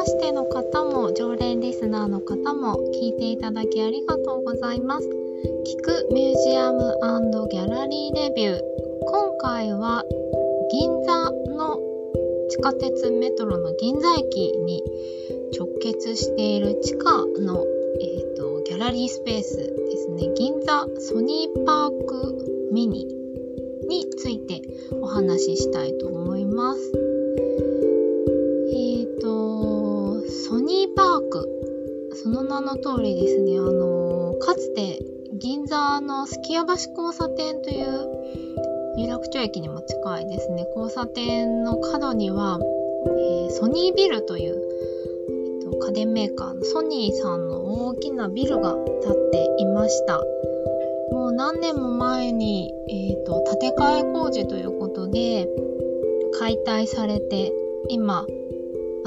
ましての方も常連リスナーの方も聞いていただきありがとうございます。聞くミュージアムギャラリーレビュー。今回は銀座の地下鉄メトロの銀座駅に直結している地下の、えーと、ギャラリースペースですね。銀座ソニーパークミニについてお話ししたいと思います。その名の通りですね、あの、かつて銀座のすきや橋交差点という有楽町駅にも近いですね、交差点の角には、えー、ソニービルという、えーと、家電メーカーのソニーさんの大きなビルが建っていました。もう何年も前に、えーと、建て替え工事ということで解体されて今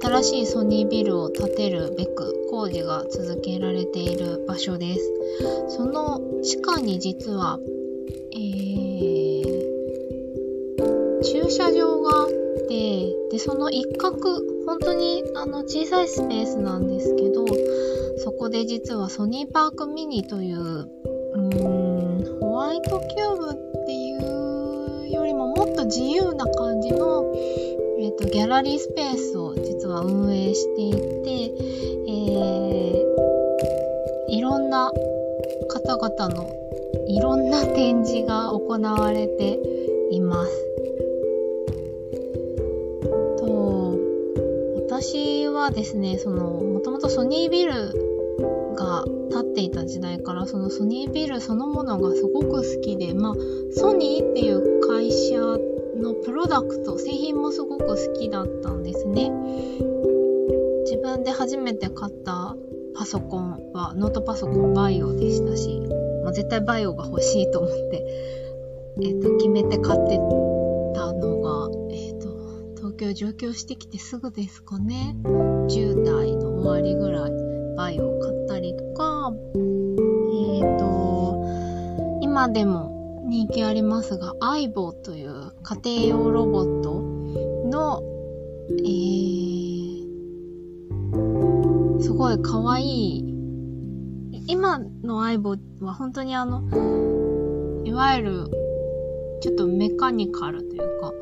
新しいソニービルを建てるべく工事が続けられている場所です。その地下に実は、えー、駐車場があってでその一角本当にあの小さいスペースなんですけどそこで実はソニーパークミニといううんホワイトキューブっていうよりももっと自由な感じの、えーと、ギャラリースペースを実は運営していて、えー、いろんな方々のいろんな展示が行われています。と私はですねそのもともとソニービルが立っていた時代からそのソニービルそのものがすごく好きでまあソニーっていう会社ってのプロダクト製品もすごく好きだったんですね。自分で初めて買ったパソコンはノートパソコン VAIO でしたし、まあ、絶対 VAIO が欲しいと思って、えーと、決めて買ってたのが、えーと東京上京してきてすぐですかね。10代の終わりぐらいバイオを買ったりとか、えっ、ー、と、今でも人気ありますが、アイボという家庭用ロボットの、えー、すごい可愛い、今のアイボは本当にあの、いわゆる、ちょっとメカニカルというか、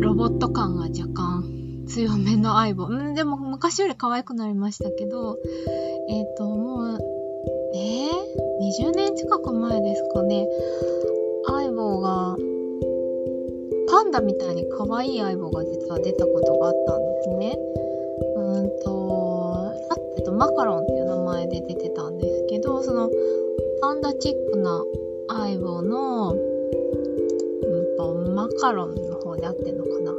ロボット感が若干強めの相棒。うん、でも昔より可愛くなりましたけど、えっ、ー、と、もう、えー、20年近く前ですかね。相棒が、パンダみたいに可愛い相棒が実は出たことがあったんですね。うんと、えっと、マカロンっていう名前で出てたんですけど、その、パンダチックな相棒の、うんと、マカロンの方で合ってんのかな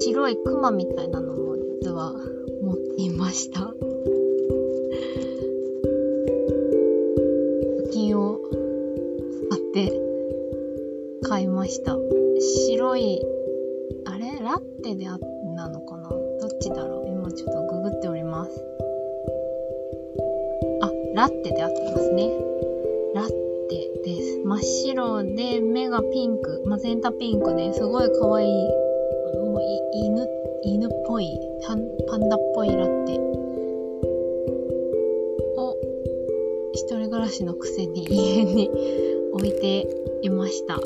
白いクマみたいなのも実は持っていました。ました。白い、あれ？ラッテであなのかな？どっちだろう？今ちょっとググっております。あ、ラッテであってますね。ラッテです。真っ白で目がピンク、マゼンタピンクですごい可愛いもう犬、犬っぽい、パンダっぽいラッテを一人暮らしのくせに家に置いていました。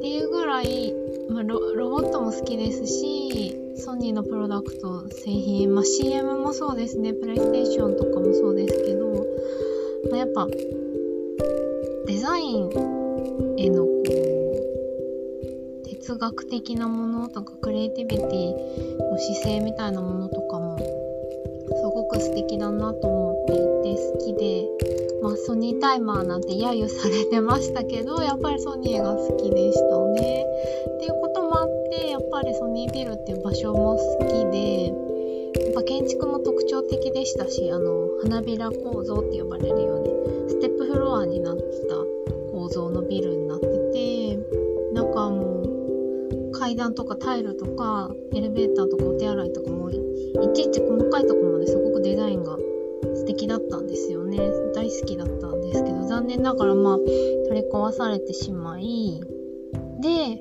っていうぐらい、まあ、ロロボットも好きですし、ソニーのプロダクト製品、まあ、CM もそうですね、プレイステーションとかもそうですけど、まあ、やっぱデザインへのこう哲学的なものとかクリエイティビティの姿勢みたいなものとかもすごく素敵だなと思っていて好きで、まあ、ソニータイマーなんて揶揄されてましたけどやっぱりソニーが好きでしたね。っていうこともあってやっぱりソニービルっていう場所も好きでやっぱ建築も特徴的でしたしあの花びら構造って呼ばれるようにステップフロアになった構造のビルになってて中も階段とかタイルとかエレベーターとかお手洗いとかもいちいち細かいところまですごくデザインが素敵だったんですよね。大好きだったんですけど残念ながらまあ取り壊されてしまいで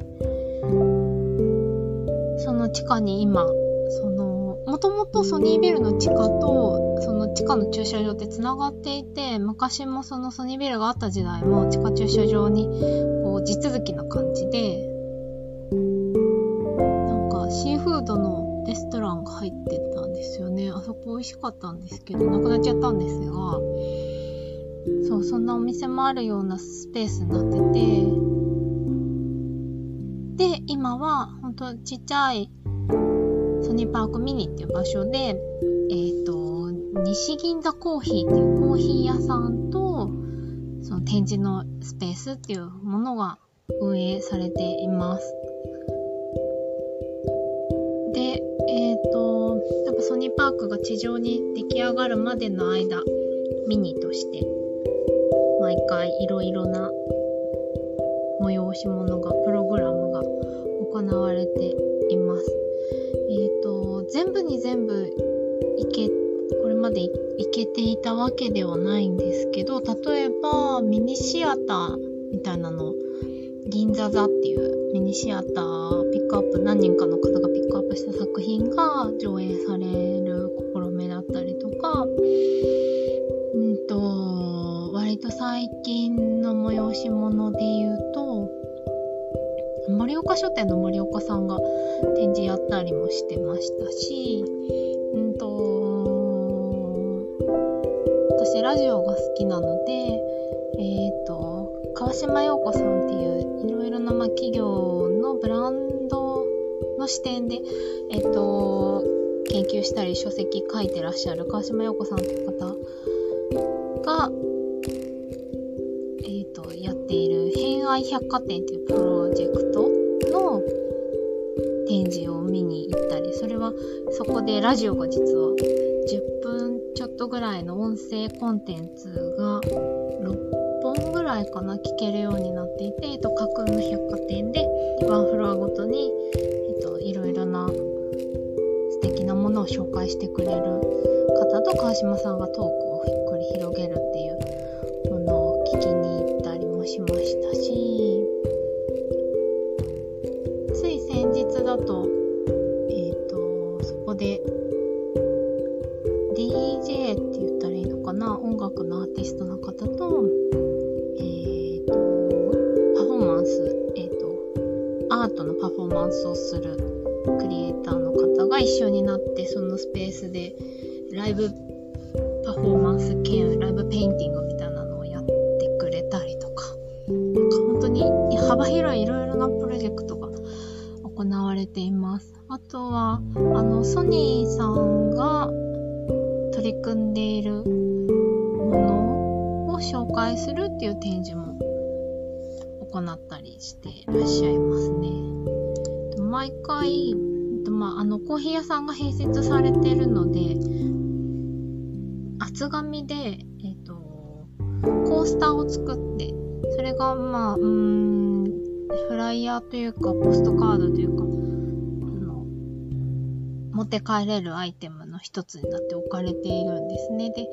その地下に今そのもともとソニービルの地下とその地下の駐車場ってつながっていて昔もそのソニービルがあった時代も地下駐車場にこう地続きな感じでなんかシーフードのレストランが入ってたんですよねあそこ美味しかったんですけどなくなっちゃったんですがそうそんなお店もあるようなスペースになっててで今はほんとちっちゃいソニーパークミニっていう場所で、えっ、ー、と、西銀座コーヒーっていうコーヒー屋さんと、その展示のスペースっていうものが運営されています。えっ、ー、と、やっぱソニーパークが地上に出来上がるまでの間、ミニとして、毎回いろいろな催し物が、プログラムが行われています。えっ、ー、と、全部に全部いけ、これまでいけていたわけではないんですけど、例えばミニシアターみたいなの、銀座座っていうミニシアターピックアップ、何人かの方がピックアップした作品が上映される試みだったりとか、うんと、割と最近の催し物で言うと、盛岡書店の森岡さんが展示やったりもしてましたし、うんと、私ラジオが好きなので、えっ、ー、と、川島陽子さんっていういろいろなまあ企業のブランドの視点で、えっ、と、研究したり書籍書いてらっしゃる川島陽子さんっていう方が、え、ー、と、やっている偏愛百貨店っていうプロジェクトの展示を見に行ったり、それはそこでラジオが実は10分ちょっとぐらいの音声コンテンツが6本ぐらいかな聞けるようになっていて、えっと、架空の百貨店でワンフロアごとに、えっと、いろいろな素敵なものを紹介してくれる方と川島さんがトークを繰り広げるっていうものを聞きに行ったりもしましたしつい先日、だと、えっ、ー、と、そこで、DJ って言ったらいいのかな音楽のアーティストの方と、トのパフォーマンスをするクリエイターの方が一緒になって、そのスペースでライブパフォーマンス兼ライブペインティングみたいなのをやってくれたりとか、なんか本当に幅広いいろいろなプロジェクトが行われています。あとは、あの、ソニーさんが取り組んでいるものを紹介するっていう展示も行ったりしていらっしゃいます。毎回、まあ、あの、コーヒー屋さんが併設されてるので、厚紙で、え、ー、と、コースターを作って、それが、まあ、うん、フライヤーというか、ポストカードというか、あの、持って帰れるアイテムの一つになって置かれているんですね。で、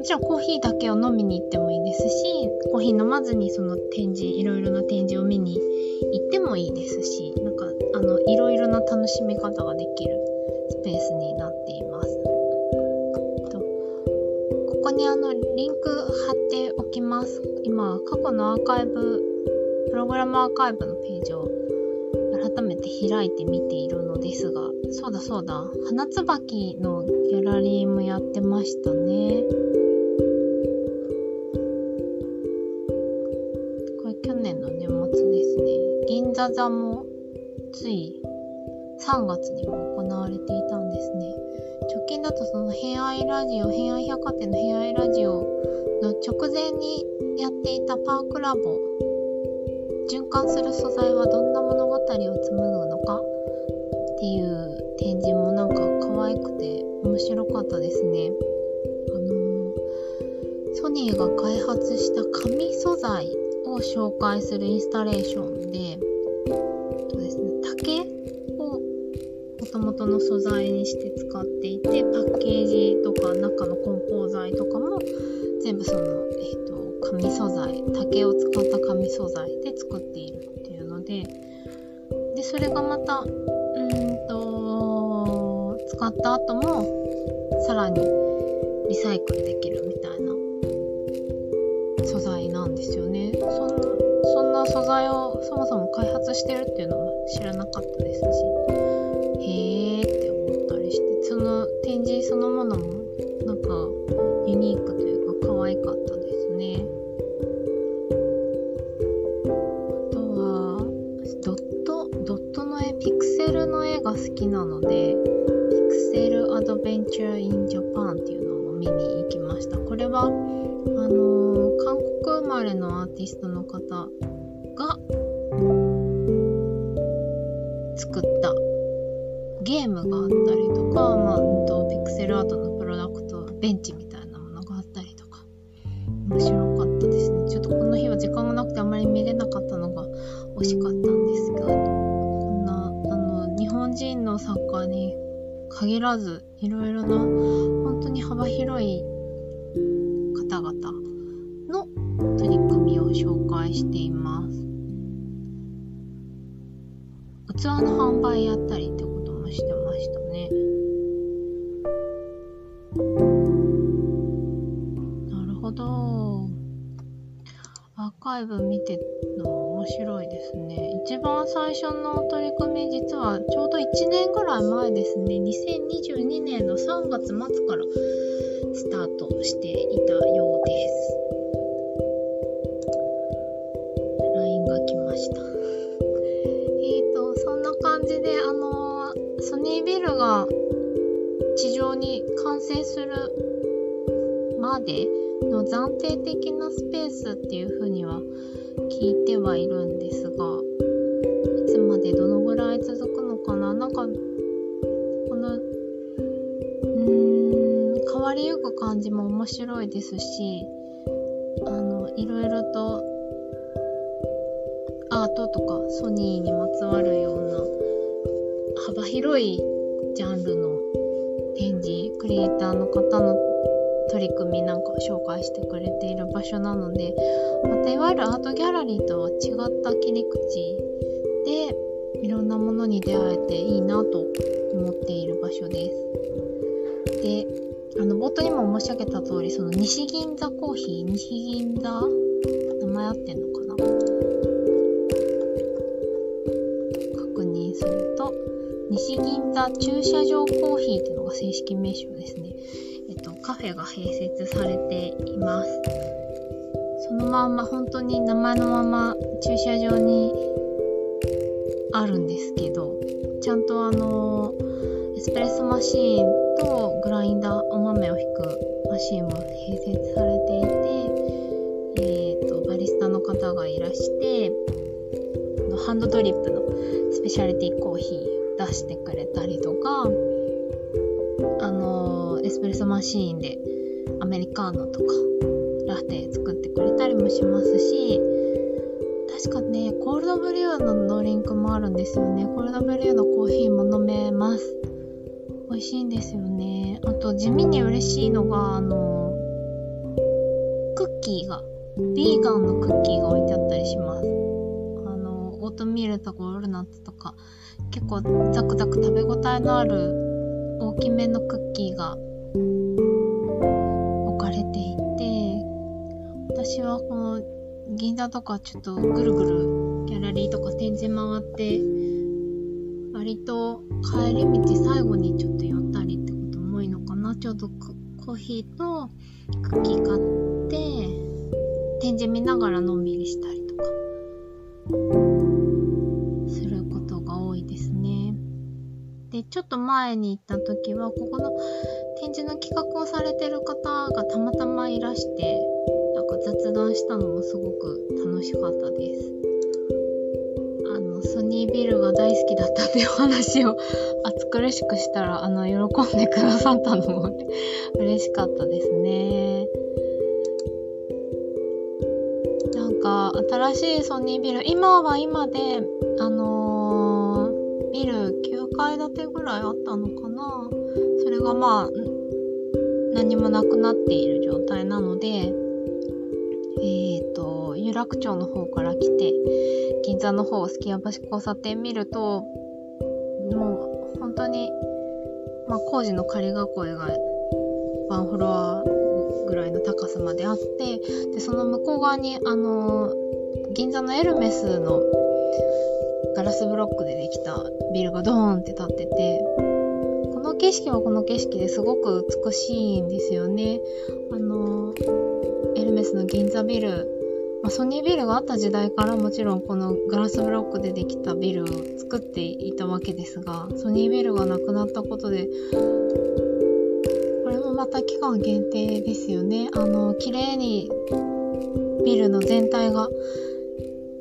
もちろんコーヒーだけを飲みに行ってもいいですし、コーヒー飲まずにその展示、いろいろな展示を見に行ってもいいですし、なんか、あの、いろいろな楽しみ方ができるスペースになっています。とここにあの、リンク貼っておきます。今、過去のアーカイブプログラムアーカイブのページを改めて開いてみているのですが、そうだそうだ、花椿のギャラリーもやってましたね。座座もつい3月にも行われていたんですね。直近だとその偏愛ラジオ、偏愛百貨店の偏愛ラジオの直前にやっていたパークラボ循環する素材はどんな物語を紡ぐのか？っていう展示もなんか可愛くて面白かったですね。あのー、ソニーが開発した紙素材を紹介するインスタレーションで、元の素材にして使っていて、パッケージとか中の梱包材とかも全部その、えっ、ー、と、紙素材竹を使った紙素材で作っているっていうのででそれがまたうんと使った後もさらにリサイクルできるみたいな素材なんですよね。そんそんな素材をそもそも開発してるっていうのも知らなかったですし。展示そのものもなんかユニークというか可愛かったですね。あとはドットドットの絵ピクセルの絵が好きなのでピクセルアドベンチャー・イン・ジャパンっていうのを見に行きました。これはあのー韓国生まれのアーティストの方が作ったゲームがあったりとか、まあ、うんとセルアートのプロダクトベンチみたいなものがあったりとか面白かったですね。ちょっとこの日は時間がなくてあまり見れなかったのが惜しかったんですがこんなあの日本人の作家に限らずいろいろな本当に幅広い方々の取り組みを紹介しています。器の販売やったりアーカイブ見てるの面白いですね。一番最初の取り組み実はちょうど1年ぐらい前ですね。2022年の3月末からスタートしていたようです。LINE が来ました。えーとそんな感じであのーソニービルが地上に完成するまでの暫定的なスペースっていう風には聞いてはいるんですがいつまでどのぐらい続くのかな？なんかこのうん変わりゆく感じも面白いですしあのいろいろとアートとかソニーにまつわるような幅広いジャンルの展示クリエイターの方の取り組みなんか紹介してくれている場所なのでまたいわゆるアートギャラリーとは違った切り口でいろんなものに出会えていいなと思っている場所です。であの冒頭にも申し上げた通りその西銀座コーヒー西銀座名前合ってんのかな？確認すると西銀座駐車場コーヒーっていうのが正式名称ですね。カフェが併設されています。そのまんま、本当に名前のまま駐車場にあるんですけど、ちゃんとあの、エスプレッソマシーンとグラインダー、お豆を引くマシーンも併設されていて、えっ、と、バリスタの方がいらして、ハンドドリップのスペシャリティコーヒー出してくれたりとか、のエスマシーンでアメリカーノとかラテ作ってくれたりもしますし確かねコールドブリューのドリンクもあるんですよね。コールドブリューのコーヒーも飲めます。美味しいんですよね。あと地味に嬉しいのがあのクッキーがビーガンのクッキーが置いてあったりします。あのオートミールとかウォルナッツとか結構ザクザク食べ応えのある大きめのクッキーが置かれていて私はこの銀座とかちょっとぐるぐるギャラリーとか展示回って割と帰り道最後にちょっと寄ったりってことも多いのかなちょうどコーヒーとクッキー買って展示見ながらのんびりしたりとかすることが多いですね。で、ちょっと前に行った時は、ここの展示の企画をされてる方がたまたまいらして、なんか雑談したのもすごく楽しかったです。あの、ソニービルが大好きだったっていう話を熱苦しくしたら、あの、喜んでくださったのも 嬉しかったですね。なんか、新しいソニービル、今は今で、あのービル9階建てぐらいあったのかなそれがまあ、何もなくなっている状態なので、えっ、と、有楽町の方から来て、銀座の方、すき家橋交差点見ると、もう本当にまあ、工事の仮囲いがワンフロアぐらいの高さまであってでその向こう側にあの銀座のエルメスのガラスブロックでできたビルがドーンって立ってて景色はこの景色ですごく美しいんですよね。あのエルメスの銀座ビル、まあ、ソニービルがあった時代からもちろんこのガラスブロックでできたビルを作っていたわけですがソニービルがなくなったことでこれもまた期間限定ですよね。あの綺麗にビルの全体が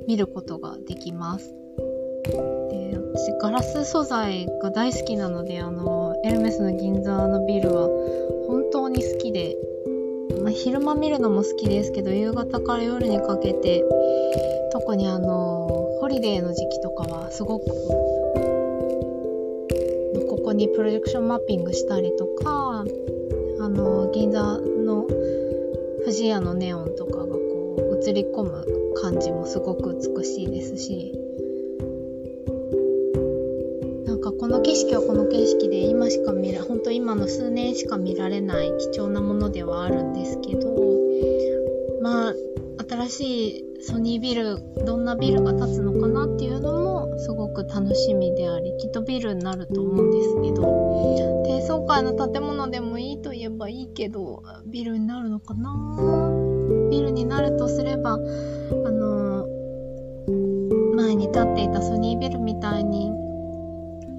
見ることができます。で私ガラス素材が大好きなのであのエルメスの銀座のビルは本当に好きで、まあ、昼間見るのも好きですけど夕方から夜にかけて特にあのホリデーの時期とかはすごくここにプロジェクションマッピングしたりとかあの銀座の富士屋のネオンとかがこう映り込む感じもすごく美しいですしの景色はこの景色で今しか見ら本当今の数年しか見られない貴重なものではあるんですけどまあ新しいソニービルどんなビルが建つのかなっていうのもすごく楽しみでありきっとビルになると思うんですけど低層階の建物でもいいといえばいいけどビルになるのかな？ビルになるとすればあの前に建っていたソニービルみたいに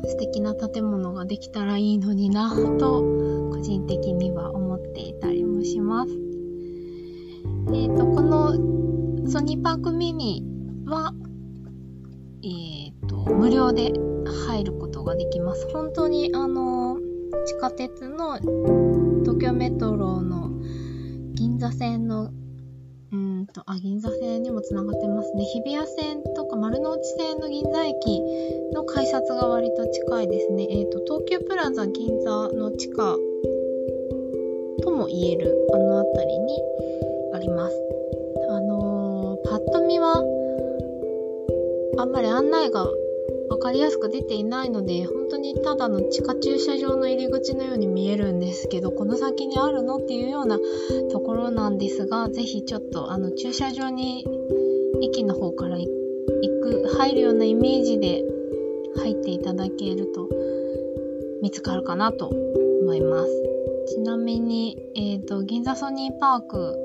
素敵な建物ができたらいいのになぁと個人的には思っていたりもします。えっ、ー、と、このソニーパークミニは、えっ、ー、と、無料で入ることができます。本当にあの、地下鉄の東京メトロの銀座線のうんと、あ、銀座線にもつながってますね。日比谷線とか丸の内線の銀座駅の改札が割と近いですね。えっ、ー、と、東急プラザ銀座の地下とも言えるあの辺りにあります。あのー、パッと見は、あんまり案内が分かりやすく出ていないので本当にただの地下駐車場の入り口のように見えるんですけどこの先にあるのっていうようなところなんですがぜひちょっとあの駐車場に駅の方から行く入るようなイメージで入っていただけると見つかるかなと思います。ちなみに、えーと、銀座ソニーパーク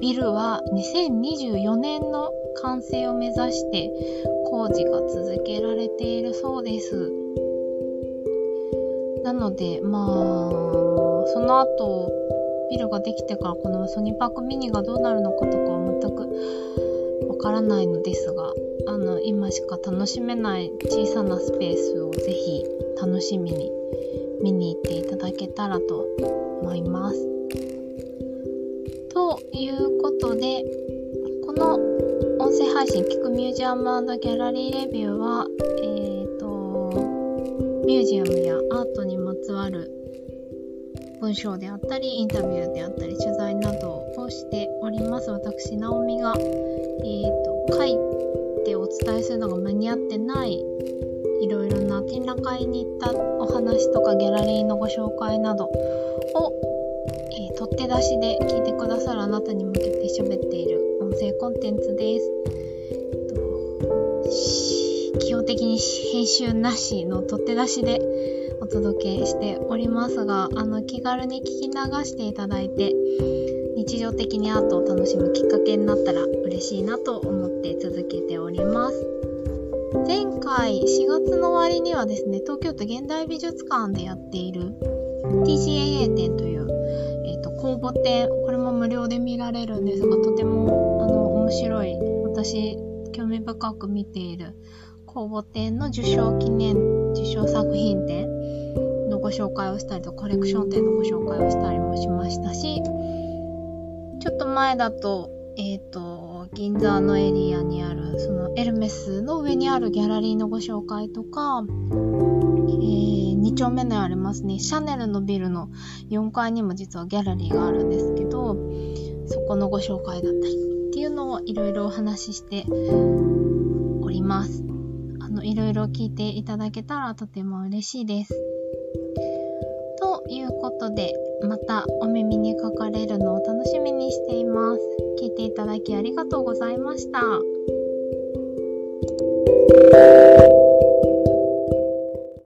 ビルは2024年の完成を目指して工事が続けられているそうです。なので、まあ、その後、ビルができてからこのソニーパークミニがどうなるのかとかは全くわからないのですが、あの、今しか楽しめない小さなスペースをぜひ楽しみに見に行っていただけたらと思います。ということで、この音声配信聞くミュージアムギャラリーレビューは、えーと、ミュージアムやアートにまつわる文章であったり、インタビューであったり、取材などをしております。私、ナオミが、えーと、書いてお伝えするのが間に合ってないいろいろな展覧会に行ったお話とかギャラリーのご紹介などを、えー、取って出しで聞いてくださるあなたに向けて喋っている声コンテンツです。基本的に編集なしの取って出しでお届けしておりますが、あの気軽に聞き流していただいて、日常的にアートを楽しむきっかけになったら嬉しいなと思って続けております。前回4月の終わりにはですね、東京都現代美術館でやっている TCAA 展という、えーと、公募展、これも無料で見られるんですが、とても面白い、私興味深く見ている公募展の受賞記念、受賞作品展のご紹介をしたりとコレクション展のご紹介をしたりもしましたし、ちょっと前だと、えっ、ー、と、銀座のエリアにある、そのエルメスの上にあるギャラリーのご紹介とか、えー、2丁目のありますね、シャネルのビルの4階にも実はギャラリーがあるんですけど、そこのご紹介だったりっていろいろお話ししております。あの、いろいろ聞いていただけたらとても嬉しいです。ということで、またお耳にかかれるのを楽しみにしています。聞いていただきありがとうございました。